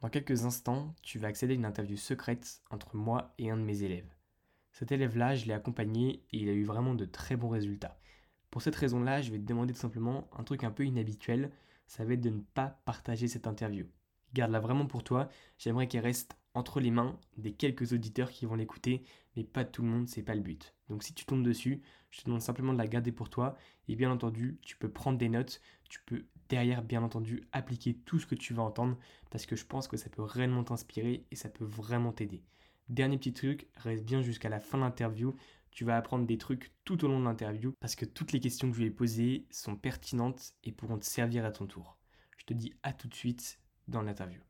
Dans quelques instants, tu vas accéder à une interview secrète entre moi et un de mes élèves. Cet élève-là, je l'ai accompagné et il a eu vraiment de très bons résultats. Pour cette raison-là, je vais te demander tout simplement un truc un peu inhabituel, ça va être de ne pas partager cette interview. Garde-la vraiment pour toi, j'aimerais qu'elle reste entre les mains des quelques auditeurs qui vont l'écouter, mais pas tout le monde, c'est pas le but. Donc si tu tombes dessus, je te demande simplement de la garder pour toi, et bien entendu, tu peux prendre des notes, tu peux derrière, bien entendu, appliquer tout ce que tu vas entendre, parce que je pense que ça peut réellement t'inspirer et ça peut vraiment t'aider. Dernier petit truc, reste bien jusqu'à la fin de l'interview, tu vas apprendre des trucs tout au long de l'interview, parce que toutes les questions que je vais poser sont pertinentes et pourront te servir à ton tour. Je te dis à tout de suite dans l'interview.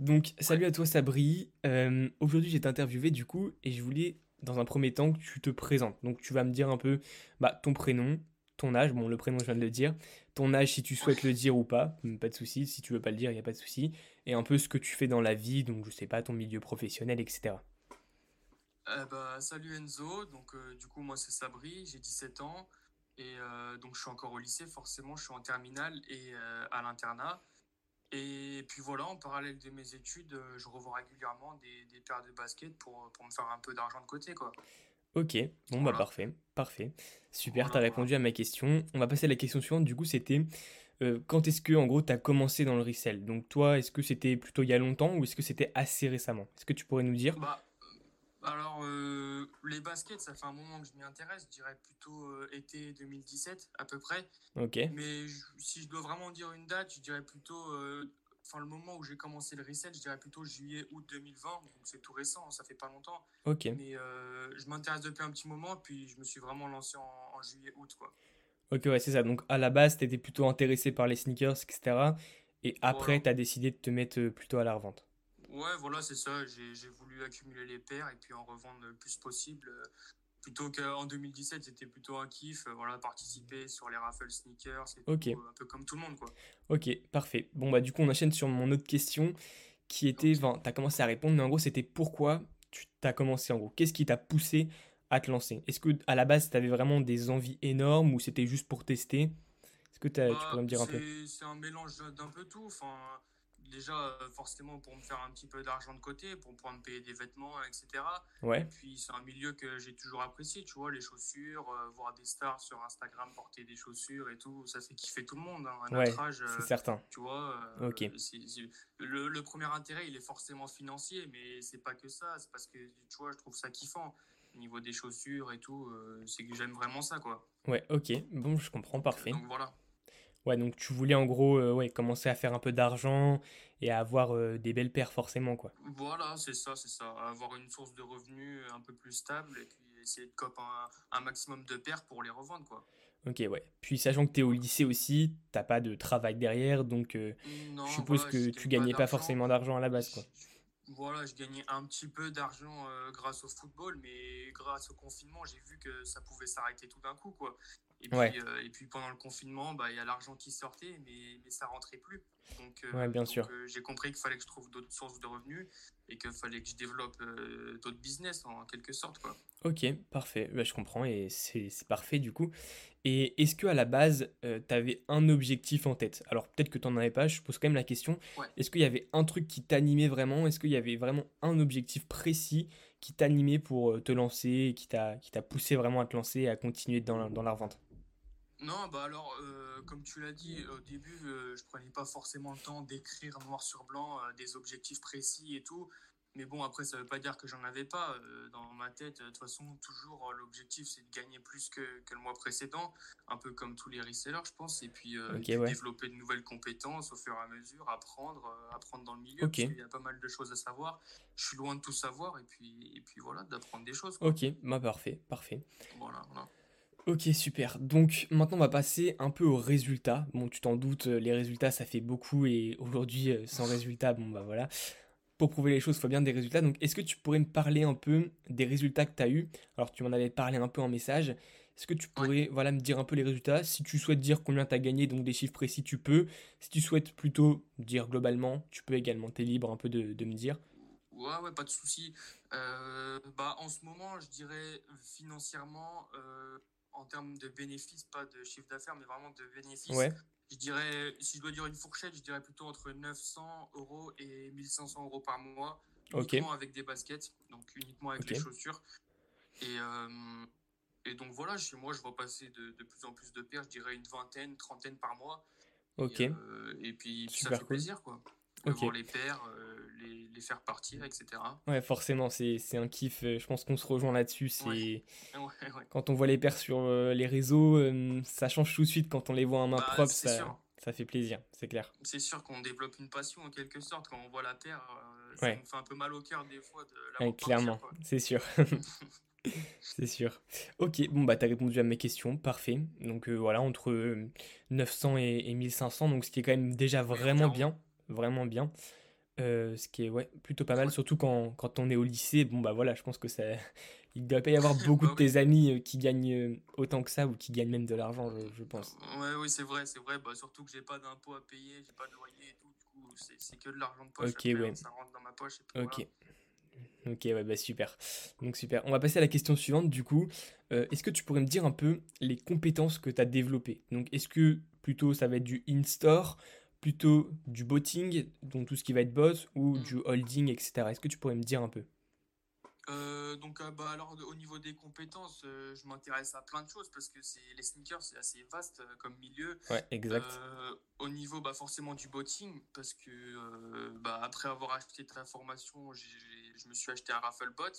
Donc, salut à toi Sabri. Euh, aujourd'hui, j'ai interviewé du coup et je voulais, dans un premier temps, que tu te présentes. Donc, tu vas me dire un peu bah, ton prénom, ton âge. Bon, le prénom, je viens de le dire. Ton âge, si tu souhaites le dire ou pas, pas de souci. Si tu veux pas le dire, il n'y a pas de souci. Et un peu ce que tu fais dans la vie, donc je sais pas, ton milieu professionnel, etc. Euh, bah, salut Enzo. Donc, euh, du coup, moi, c'est Sabri, j'ai 17 ans. Et donc, je suis encore au lycée, forcément, je suis en terminale et à l'internat. Et puis voilà, en parallèle de mes études, euh, je revois régulièrement des, des paires de baskets pour, pour me faire un peu d'argent de côté, quoi. Ok, bon bah parfait, parfait. Super, tu as répondu à ma question. On va passer à la question suivante, du coup c'était euh, quand est-ce que en gros tu as commencé dans le resell? Donc toi, est-ce que c'était plutôt il y a longtemps ou est-ce que c'était assez récemment? Est-ce que tu pourrais nous dire? Bah, alors, euh, les baskets, ça fait un moment que je m'y intéresse. Je dirais plutôt euh, été 2017, à peu près. Ok. Mais si je dois vraiment dire une date, je dirais plutôt. Euh, enfin, le moment où j'ai commencé le resell, je dirais plutôt juillet-août 2020. Donc, c'est tout récent, ça fait pas longtemps. Ok. Mais je m'intéresse depuis un petit moment, puis je me suis vraiment lancé en, juillet-août, quoi. Ok, ouais, c'est ça. Donc, à la base, tu étais plutôt intéressé par les sneakers, etc. Et après, tu as décidé de te mettre plutôt à la revente. Ouais, voilà, c'est ça. J'ai voulu accumuler les paires et puis en revendre le plus possible. Plutôt qu'en 2017, c'était plutôt un kiff. Voilà, participer sur les raffles sneakers, c'est un peu comme tout le monde, quoi. Ok, parfait. Bon, bah, du coup, on enchaîne sur mon autre question qui était, enfin, tu as commencé à répondre, mais en gros, c'était pourquoi tu t'as commencé en gros? Qu'est-ce qui t'a poussé à te lancer? Est-ce que à la base, tu avais vraiment des envies énormes ou c'était juste pour tester? Est-ce que tu bah, pourrais me dire un peu? C'est un mélange d'un peu tout. Enfin, déjà euh, forcément pour me faire un petit peu d'argent de côté, pour pouvoir me payer des vêtements, etc. Ouais. Et puis c'est un milieu que j'ai toujours apprécié, tu vois, les chaussures, euh, voir des stars sur Instagram porter des chaussures et tout, ça fait kiffer tout le monde. Hein, à notre âge, c'est euh, certain. Tu vois, ok. le, le, premier intérêt, il est forcément financier, mais c'est pas que ça, c'est parce que tu vois, je trouve ça kiffant. Au niveau des chaussures et tout, c'est que j'aime vraiment ça, quoi. Ouais, ok, bon, je comprends, parfait. Donc voilà. Ouais, donc tu voulais en gros euh, ouais, commencer à faire un peu d'argent et à avoir euh, des belles paires forcément quoi. Voilà, c'est ça, c'est ça. Avoir une source de revenus un peu plus stable et puis essayer de coper un, maximum de paires pour les revendre quoi. Ok, ouais. Puis sachant que tu es au lycée aussi, t'as pas de travail derrière, donc euh, je suppose que tu gagnais pas, forcément d'argent à la base quoi. Voilà, je gagnais un petit peu d'argent grâce au football, mais grâce au confinement, j'ai vu que ça pouvait s'arrêter tout d'un coup, quoi. Et puis, euh, et puis pendant le confinement, bah, il y a l'argent qui sortait, mais, mais ça rentrait plus. Donc, euh, bien sûr. Euh, j'ai compris qu'il fallait que je trouve d'autres sources de revenus et qu'il fallait que je développe d'autres business en quelque sorte. Quoi. Ok, parfait. Bah, je comprends et c'est parfait du coup. Et est-ce que à la base, tu avais un objectif en tête? Alors peut-être que tu n'en avais pas, je pose quand même la question. Est-ce qu'il y avait un truc qui t'animait vraiment? Est-ce qu'il y avait vraiment un objectif précis qui t'animait pour te lancer, qui t'a poussé vraiment à te lancer et à continuer dans dans la revente? Non, bah alors, euh, comme tu l'as dit au début, euh, je prenais pas forcément le temps d'écrire noir sur blanc euh, des objectifs précis et tout. Mais bon, après, ça veut pas dire que j'en avais pas. dans ma tête, de toute façon, toujours l'objectif, c'est de gagner plus que, que, le mois précédent, un peu comme tous les resellers, je pense. Et puis, développer de nouvelles compétences au fur et à mesure, apprendre, apprendre dans le milieu. Parce qu'il y a pas mal de choses à savoir. Je suis loin de tout savoir. Et puis, et puis voilà, d'apprendre des choses. Ok, bah parfait, parfait. Voilà, voilà. Ok, super. Donc maintenant, on va passer un peu aux résultats. Bon, tu t'en doutes, euh, les résultats, ça fait beaucoup et aujourd'hui, euh, sans résultats, bon, bah voilà. Pour prouver les choses, il faut bien des résultats. Donc, est-ce que tu pourrais me parler un peu des résultats que tu as eus? Alors, tu m'en avais parlé un peu en message. Est-ce que tu pourrais voilà, me dire un peu les résultats? Si tu souhaites dire combien tu as gagné, donc des chiffres précis, tu peux. Si tu souhaites plutôt dire globalement, tu peux également. Tu es libre un peu de, de me dire. Ouais, ouais, pas de souci. Euh, bah, en ce moment, je dirais financièrement, en termes de bénéfices, pas de chiffre d'affaires, mais vraiment de bénéfices, je dirais, si je dois dire une fourchette, je dirais plutôt entre 900 euros et 1500 euros par mois, uniquement avec des baskets, donc uniquement avec les chaussures. Et, euh, et donc voilà, chez moi, je vois passer de, de, plus en plus de paires, je dirais une vingtaine, trentaine par mois. Ok. Et, euh, et puis, ça fait plaisir, quoi. De voir les paires, euh, les, faire partir, etc. Ouais, forcément, c'est un kiff. Je pense qu'on se rejoint là-dessus. C'est ouais. Quand on voit les paires sur les réseaux, ça change tout de suite. Quand on les voit en main bah, propre, ça, ça fait plaisir, c'est clair. C'est sûr qu'on développe une passion en quelque sorte quand on voit la paire. ça nous fait un peu mal au cœur des fois de la Clairement, c'est sûr. c'est sûr. Ok, bon bah t'as répondu à mes questions, parfait. Donc euh, voilà, entre 900 et, 1500, donc ce qui est quand même déjà vraiment bien, vraiment bien. Euh, ce qui est ouais, plutôt pas mal, surtout quand, quand, on est au lycée. Bon bah voilà, je pense que ça, il ne doit pas y avoir beaucoup bah de tes amis euh, qui gagnent autant que ça ou qui gagnent même de l'argent, je, pense. Ouais, oui, c'est vrai, c'est vrai. Bah, surtout que j'ai pas d'impôts à payer, j'ai pas de loyer et tout. Du coup, c'est que de l'argent de poche. Ok, ouais. Hein, ça rentre dans ma poche. Et puis ok. Ok, ouais, bah super. Donc super. On va passer à la question suivante du coup. Euh, est-ce que tu pourrais me dire un peu les compétences que tu as développées? Donc est-ce que plutôt ça va être du in-store, plutôt du botting, donc tout ce qui va être bot, ou mm. du holding, etc. Est-ce que tu pourrais me dire un peu? Euh, donc, euh, bah, alors, au niveau des compétences, euh, je m'intéresse à plein de choses parce que c'est les sneakers, c'est assez vaste comme milieu. Ouais, exact. au niveau, bah, forcément du botting, parce que bah, après avoir acheté ta formation, je me suis acheté un Rafflebot.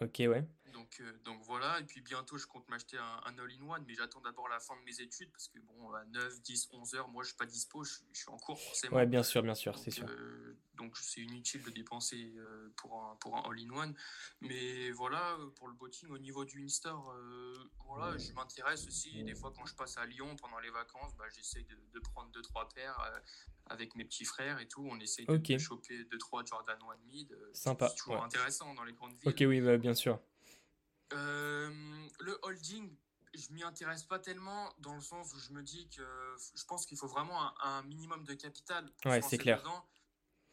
Ok, ouais. Donc, euh, donc voilà, et puis bientôt je compte m'acheter un, all-in-one, mais j'attends d'abord la fin de mes études parce que bon, à 9, 10, 11 heures, moi je suis pas dispo, je, suis en cours forcément. Ouais, bien sûr, bien sûr, c'est sûr. Euh, donc c'est inutile de dépenser euh, pour un, pour un all-in-one. Mais voilà, pour le botting, au niveau du in-store, voilà, je m'intéresse aussi. Des fois, quand je passe à Lyon pendant les vacances, bah, j'essaie de, de, prendre 2-3 paires avec mes petits frères et tout. On essaie de, choper 2-3 Jordan One Mid. Sympa. C'est toujours intéressant dans les grandes villes. Ok, oui, bah, bien sûr. Euh, le holding, je m'y intéresse pas tellement dans le sens où je me dis que je pense qu'il faut vraiment un, minimum de capital. Pour ouais, c'est clair.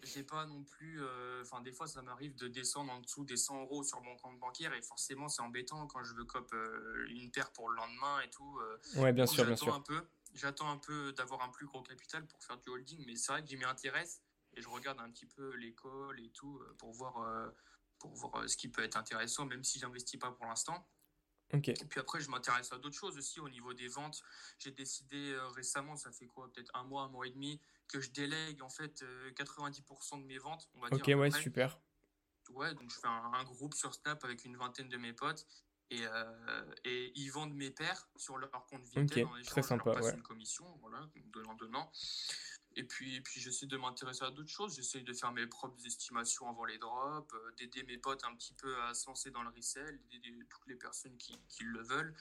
J'ai pas non plus. Euh, enfin, des fois, ça m'arrive de descendre en dessous des 100 euros sur mon compte bancaire et forcément, c'est embêtant quand je veux cop euh, une paire pour le lendemain et tout. ouais, bien sûr, bien sûr. Un peu, j'attends un peu d'avoir un plus gros capital pour faire du holding, mais c'est vrai que j'y m'y intéresse et je regarde un petit peu l'école et tout pour voir pour voir euh, ce qui peut être intéressant, même si j'investis pas pour l'instant. Ok. Et puis après, je m'intéresse à d'autres choses aussi au niveau des ventes. J'ai décidé euh, récemment, ça fait quoi, peut-être un mois, un mois et demi, que je délègue en fait 90% euh, de mes ventes. On va ok, ouais, super. Ouais, donc je fais un, groupe sur Snap avec une vingtaine de mes potes et, et ils vendent mes paires sur leur compte Vinted. Ok, très sympa. Leur passe une commission, voilà, donnant donnant. Et puis, puis j'essaie de m'intéresser à d'autres choses. J'essaie de faire mes propres estimations avant les drops, euh, d'aider mes potes un petit peu à se lancer dans le resell, d'aider toutes les personnes qui, qui le veulent.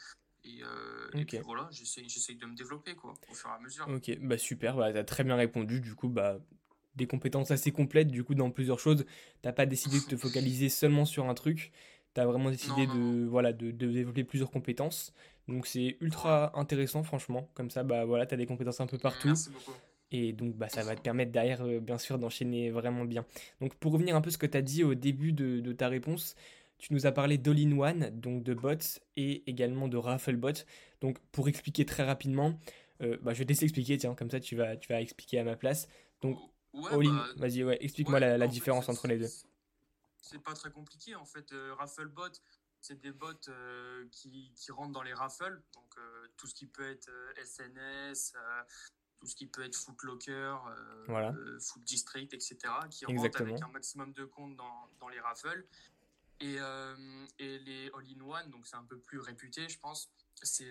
Et, euh, et puis voilà, j'essaie de me développer quoi, au fur et à mesure. Ok, bah super, bah, tu as très bien répondu. Du coup, bah, des compétences assez complètes du coup dans plusieurs choses. T'as pas décidé de te focaliser seulement sur un truc. Tu as vraiment décidé de, Voilà, de, de, développer plusieurs compétences. Donc c'est ultra intéressant franchement. Comme ça, bah voilà, tu as des compétences un peu partout. Merci beaucoup. Et donc, bah, ça va te permettre derrière, euh, bien sûr, d'enchaîner vraiment bien. Donc, pour revenir un peu à ce que tu as dit au début de, ta réponse, tu nous as parlé d'All-in-One, donc de bots, et également de Rafflebot. Donc, pour expliquer très rapidement, euh, bah, je vais te laisser expliquer, tiens, comme ça tu vas, tu vas expliquer à ma place. Donc, All-in, bah, vas-y, ouais, explique-moi la, différence entre les deux. C'est pas très compliqué, en fait. Euh, Rafflebot, c'est des bots qui, qui, rentrent dans les raffles, donc tout ce qui peut être SNS, tout ce qui peut être Foot Locker, euh, euh, Foot District, etc., qui rentrent avec un maximum de comptes dans, dans les raffles. Et, euh, et les all-in-one, donc c'est un peu plus réputé, je pense. C'est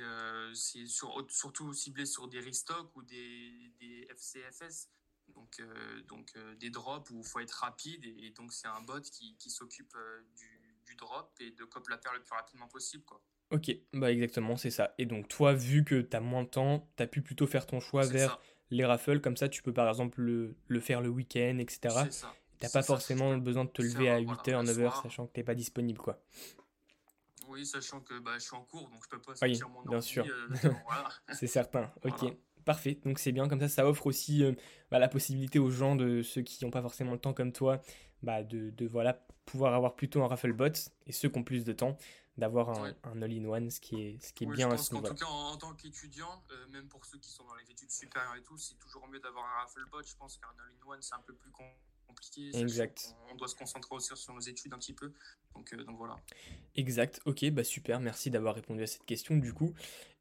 sur, surtout ciblé sur des restocks ou des, des FCFS, donc, donc des drops où il faut être rapide. Et, donc c'est un bot qui, qui s'occupe du, du, drop et de cop la paire le plus rapidement possible. Quoi. Ok, bah exactement, c'est ça. Et donc toi, vu que tu as moins de temps, tu as pu plutôt faire ton choix vers les raffles, comme ça tu peux par exemple le, faire le week-end, etc. T'as pas forcément besoin de te lever à 8h, 9h, sachant que t'es pas disponible, quoi. Oui, sachant que bah, je suis en cours, donc je peux pas sortir mon bien sûr. Euh, c'est certain, ok. Parfait, donc c'est bien, comme ça ça offre aussi euh, bah, la possibilité aux gens, de ceux qui n'ont pas forcément le temps comme toi, bah, de, de, voilà, pouvoir avoir plutôt un raffle bot, et ceux qui ont plus de temps, d'avoir un, un all-in-one, ce qui est, ce qui est bien je pense En tout cas, en, tant qu'étudiant, euh, même pour ceux qui sont dans les études supérieures et tout, c'est toujours mieux d'avoir un raffle bot. Je pense qu'un all-in-one, c'est un peu plus compliqué. Exact. On, doit se concentrer aussi sur nos études un petit peu. Donc, euh, donc voilà. Exact. Ok, bah super. Merci d'avoir répondu à cette question du coup.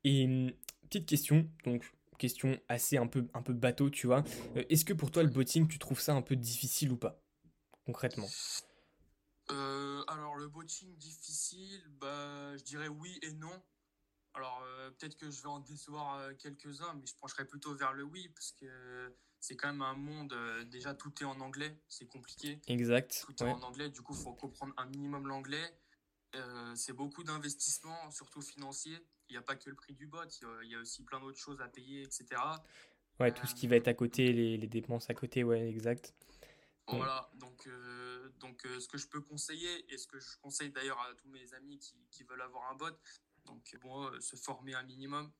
Et hum, petite question, donc question assez un peu, un peu bateau, tu vois. Euh, est-ce que pour toi, le botting, tu trouves ça un peu difficile ou pas Concrètement? Euh, alors le botting difficile, bah je dirais oui et non. Alors euh, peut-être que je vais en décevoir quelques-uns, mais je pencherai plutôt vers le oui parce que c'est quand même un monde. déjà tout est en anglais, c'est compliqué. Exact. Tout est en anglais, du coup il faut comprendre un minimum l'anglais. c'est beaucoup d'investissements, surtout financiers. Il n'y a pas que le prix du bot, il y, a aussi plein d'autres choses à payer, etc. Ouais, tout ce qui va être à côté, les, les dépenses à côté, ouais, exact. Voilà, donc, euh, donc euh, ce que je peux conseiller, et ce que je conseille d'ailleurs à tous mes amis qui, qui veulent avoir un bot, donc bon, euh, se former un minimum.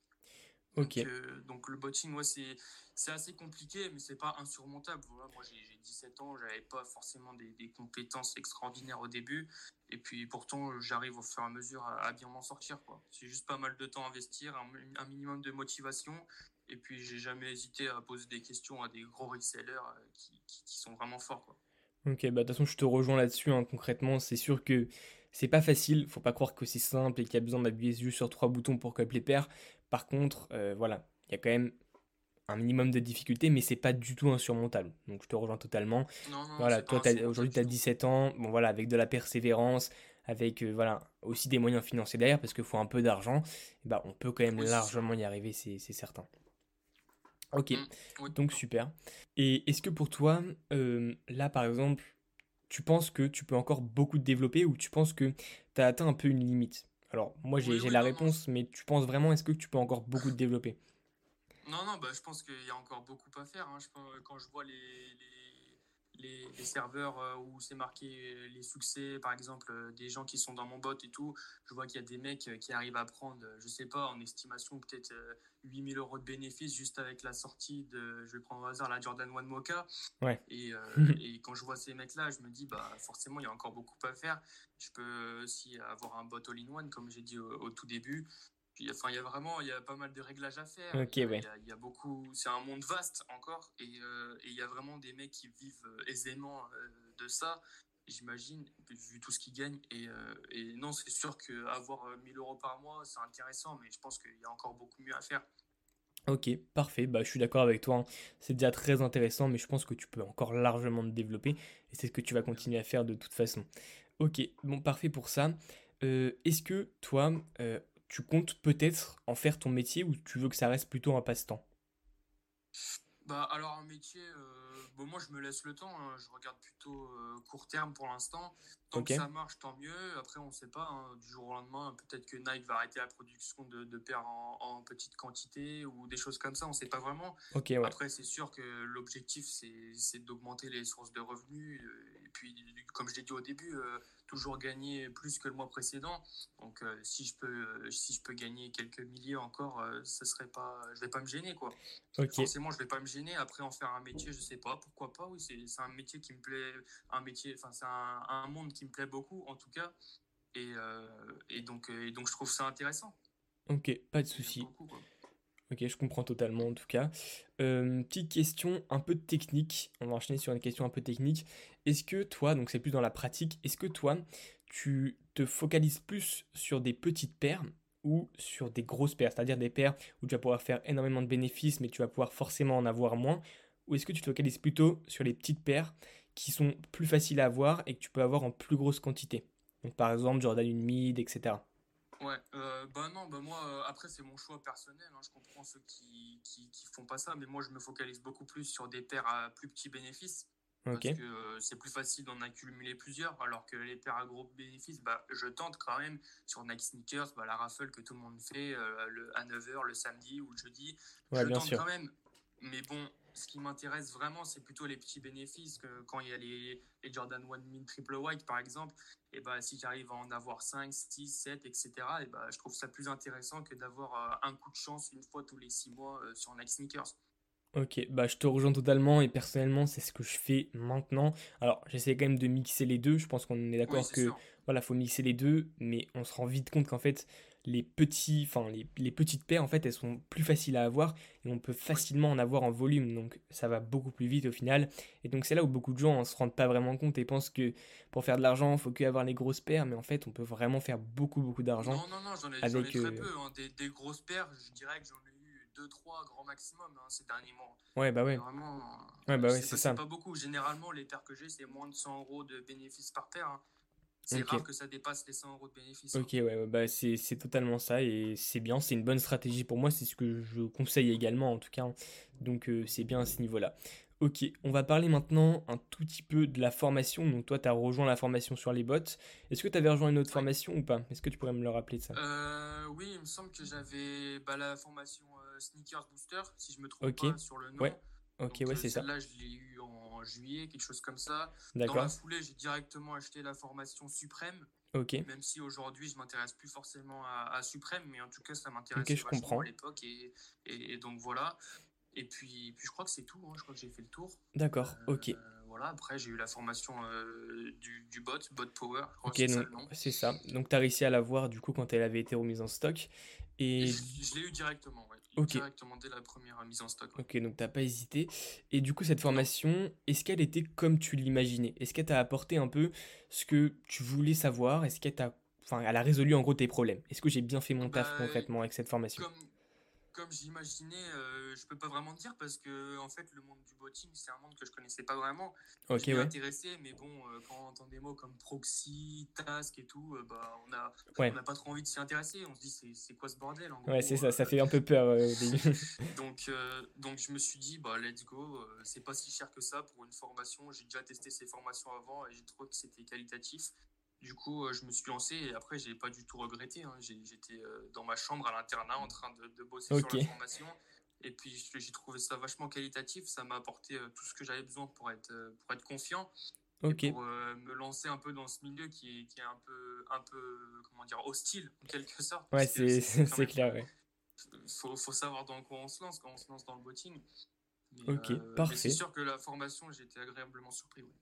Ok. Donc, donc le botting, ouais, c'est, c'est assez compliqué, mais c'est pas insurmontable. Voilà, moi j'ai, 17 ans, j'avais pas forcément des, des, compétences extraordinaires au début, et puis pourtant j'arrive au fur et à mesure à, bien m'en sortir. C'est juste pas mal de temps à investir, un, minimum de motivation, et puis, j'ai jamais hésité à poser des questions à des gros resellers euh, qui, sont vraiment forts. Ok, bah de toute façon, je te rejoins là-dessus. Hein, concrètement, c'est sûr que c'est pas facile. Faut pas croire que c'est simple et qu'il y a besoin d'appuyer juste sur trois boutons pour copier les paires. Par contre, euh, voilà, il y a quand même un minimum de difficulté, mais c'est pas du tout insurmontable. Donc je te rejoins totalement. Non, non, voilà, toi aujourd'hui tu as 17 ans, bon voilà, avec de la persévérance, avec euh, voilà, aussi des moyens financiers derrière, parce qu'il faut un peu d'argent, bah, on peut quand même largement y arriver, c'est certain. Ok, mm, donc super. Et est-ce que pour toi, euh, là par exemple, tu penses que tu peux encore beaucoup te développer ou tu penses que tu as atteint un peu une limite? Alors moi j'ai la réponse, mais tu penses vraiment, est-ce que tu peux encore beaucoup te développer? Non, non, bah, je pense qu'il y a encore beaucoup à faire. Hein. Je, quand je vois les les, serveurs euh, où c'est marqué euh, les succès, par exemple, euh, des gens qui sont dans mon bot et tout, je vois qu'il y a des mecs qui arrivent à prendre, je sais pas, en estimation peut-être 8000 euros de bénéfices juste avec la sortie de, je vais prendre au hasard, la Jordan One Mocha. Ouais. Et, et quand je vois ces mecs-là, je me dis, bah, forcément, il y a encore beaucoup à faire. Je peux aussi avoir un bot all-in-one, comme j'ai dit au, tout début enfin, il y a vraiment, il y a pas mal de réglages à faire. il, y a, il, y a, beaucoup, c'est un monde vaste encore, et, euh, et, il y a vraiment des mecs qui vivent euh, aisément euh, de ça. J'imagine, vu tout ce qu'ils gagnent. Et, et non, c'est sûr qu'avoir 1000 euros par mois, c'est intéressant, mais je pense qu'il y a encore beaucoup mieux à faire. Ok, parfait. Bah, je suis d'accord avec toi. Hein. C'est déjà très intéressant, mais je pense que tu peux encore largement te développer. Et c'est ce que tu vas continuer à faire de toute façon. Ok, bon, parfait pour ça. Est-ce que toi, tu comptes peut-être en faire ton métier ou tu veux que ça reste plutôt un passe-temps? Bah alors un métier, euh, bon, moi je me laisse le temps, hein. je regarde plutôt euh, court terme pour l'instant. Tant que ça marche, tant mieux. Après on ne sait pas, hein. du jour au lendemain, peut-être que Nike va arrêter la production de, de paires en, petite quantité ou des choses comme ça, on ne sait pas vraiment. Après c'est sûr que l'objectif c'est d'augmenter les sources de revenus. Euh, puis comme je l'ai dit au début, toujours gagner plus que le mois précédent. Donc euh, si je peux euh, si je peux gagner quelques milliers encore, euh, ce serait pas je vais pas me gêner quoi. Forcément, je vais pas me gêner après en faire un métier, je sais pas, pourquoi pas Oui, c'est un métier qui me plaît un métier enfin c'est un, un, monde qui me plaît beaucoup en tout cas et, et donc et donc je trouve ça intéressant. OK, pas de souci. Ok, je comprends totalement en tout cas. Euh, petite question un peu technique, on va enchaîner sur une question un peu technique. Est-ce que toi, donc c'est plus dans la pratique, est-ce que toi, tu te focalises plus sur des petites paires ou sur des grosses paires, c'est-à-dire des paires où tu vas pouvoir faire énormément de bénéfices mais tu vas pouvoir forcément en avoir moins Ou est-ce que tu te focalises plutôt sur les petites paires qui sont plus faciles à avoir et que tu peux avoir en plus grosse quantité? Donc par exemple Jordan une mid, etc. Ouais, euh, bah non, bah moi, euh, après, c'est mon choix personnel. Hein, je comprends ceux qui, qui, font pas ça, mais moi, je me focalise beaucoup plus sur des paires à plus petits bénéfices. Parce que euh, c'est plus facile d'en accumuler plusieurs, alors que les paires à gros bénéfices, bah, je tente quand même sur Nike Sneakers, bah, la raffle que tout le monde fait le, à 9h le samedi ou le jeudi. je tente quand même. Mais bon, ce qui m'intéresse vraiment, c'est plutôt les petits bénéfices. Que quand il y a les, Jordan 1 Min Triple White, par exemple, et bah, si j'arrive à en avoir 5, 6, 7, etc., et bah, je trouve ça plus intéressant que d'avoir euh, un coup de chance une fois tous les 6 mois euh, sur Nike Sneakers. Ok, bah je te rejoins totalement et personnellement c'est ce que je fais maintenant. Alors j'essaie quand même de mixer les deux, je pense qu'on est Oui, d'accord c'est que sûr. voilà, faut mixer les deux, mais on se rend vite compte qu'en fait les petits, enfin les, les petites paires en fait elles sont plus faciles à avoir et on peut facilement en avoir en volume, donc ça va beaucoup plus vite au final. Et donc c'est là où beaucoup de gens ne se rendent pas vraiment compte et pensent que pour faire de l'argent il faut que avoir les grosses paires, mais en fait on peut vraiment faire beaucoup beaucoup d'argent Non, non, non, j'en ai, j'en ai avec... très euh, peu. hein. Des, des grosses paires, je dirais que j'en ai eu deux, trois grand maximum hein, ces derniers mois. Ouais bah ouais, vraiment, ouais euh, bah ouais c'est c'est pas, c'est ça. pas beaucoup. Généralement, les paires que j'ai, c'est moins de 100 euros de bénéfices par paire. hein. C'est Ok. rare que ça dépasse les 100 euros de bénéfices. hein. Ok, ouais, ouais, bah c'est totalement ça et c'est bien, c'est une bonne stratégie pour moi, c'est ce que je conseille également en tout cas, hein. donc euh, c'est bien à ce niveau-là. Ok, on va parler maintenant un tout petit peu de la formation, donc toi tu as rejoint la formation sur les bots, est-ce que tu avais rejoint une autre Ouais. formation ou pas? Est-ce que tu pourrais me le rappeler de ça? Euh, oui, il me semble que j'avais bah, la formation euh, Sneakers Booster, si je me trompe Ok, pas sur le ouais, nom. ok, Donc ouais euh, c'est ça, celle-là, je l'ai eue en juillet, quelque chose comme ça. Dans la foulée, j'ai directement acheté la formation Suprême, ok, même si aujourd'hui, je m'intéresse plus forcément à, à Suprême, mais en tout cas, ça ok je vachement à l'époque, et, et- et donc voilà. Et puis, puis je crois que c'est tout, hein, je crois que j'ai fait le tour. d'accord, ok. Euh, voilà, après, j'ai eu la formation euh, du, du bot, Bot Power, Ok, c'est ça donc le nom. c'est ça. Donc tu as réussi à la voir du coup quand elle avait été remise en stock. Et Et je, je l'ai eu directement, ouais. Directement dès la première mise en stock, ouais. Ok, donc t'as pas hésité. Et du coup, cette formation, est-ce qu'elle était comme tu l'imaginais? Est-ce qu'elle t'a apporté un peu ce que tu voulais savoir? Est-ce qu'elle t'a... Enfin, elle a résolu en gros tes problèmes? Est-ce que j'ai bien fait mon taf Bah, concrètement avec cette formation? comme, comme j'imaginais, euh, je peux pas vraiment dire parce que en fait le monde du botting c'est un monde que je connaissais pas vraiment. Ok, Je ouais. intéressé, mais bon, euh, quand on entend des mots comme proxy, task et tout, euh, bah on a on n'a pas trop envie de s'y intéresser. On se dit c'est c'est quoi ce bordel en ouais, c'est ça, ça euh. fait un peu peur donc donc je me suis dit bah let's go, c'est pas si cher que ça pour une formation. J'ai déjà testé ces formations avant et j'ai trouvé que c'était qualitatif. Du coup, euh, je me suis lancé et après, j'ai pas du tout regretté. hein. J'étais euh, dans ma chambre à l'internat en train de, de bosser sur la formation. Et puis, j'ai trouvé ça vachement qualitatif. Ça m'a apporté euh, tout ce que j'avais besoin pour être, pour être confiant et ok. pour euh, me lancer un peu dans ce milieu qui est, qui est un peu, un peu, comment dire, hostile en quelque sorte, Ouais, c'est clair, ouais. faut, faut savoir dans quoi on se lance quand on se lance dans le botting. Mais, Ok, euh, mais c'est parfait. sûr que la formation, j'ai été agréablement surpris. ouais.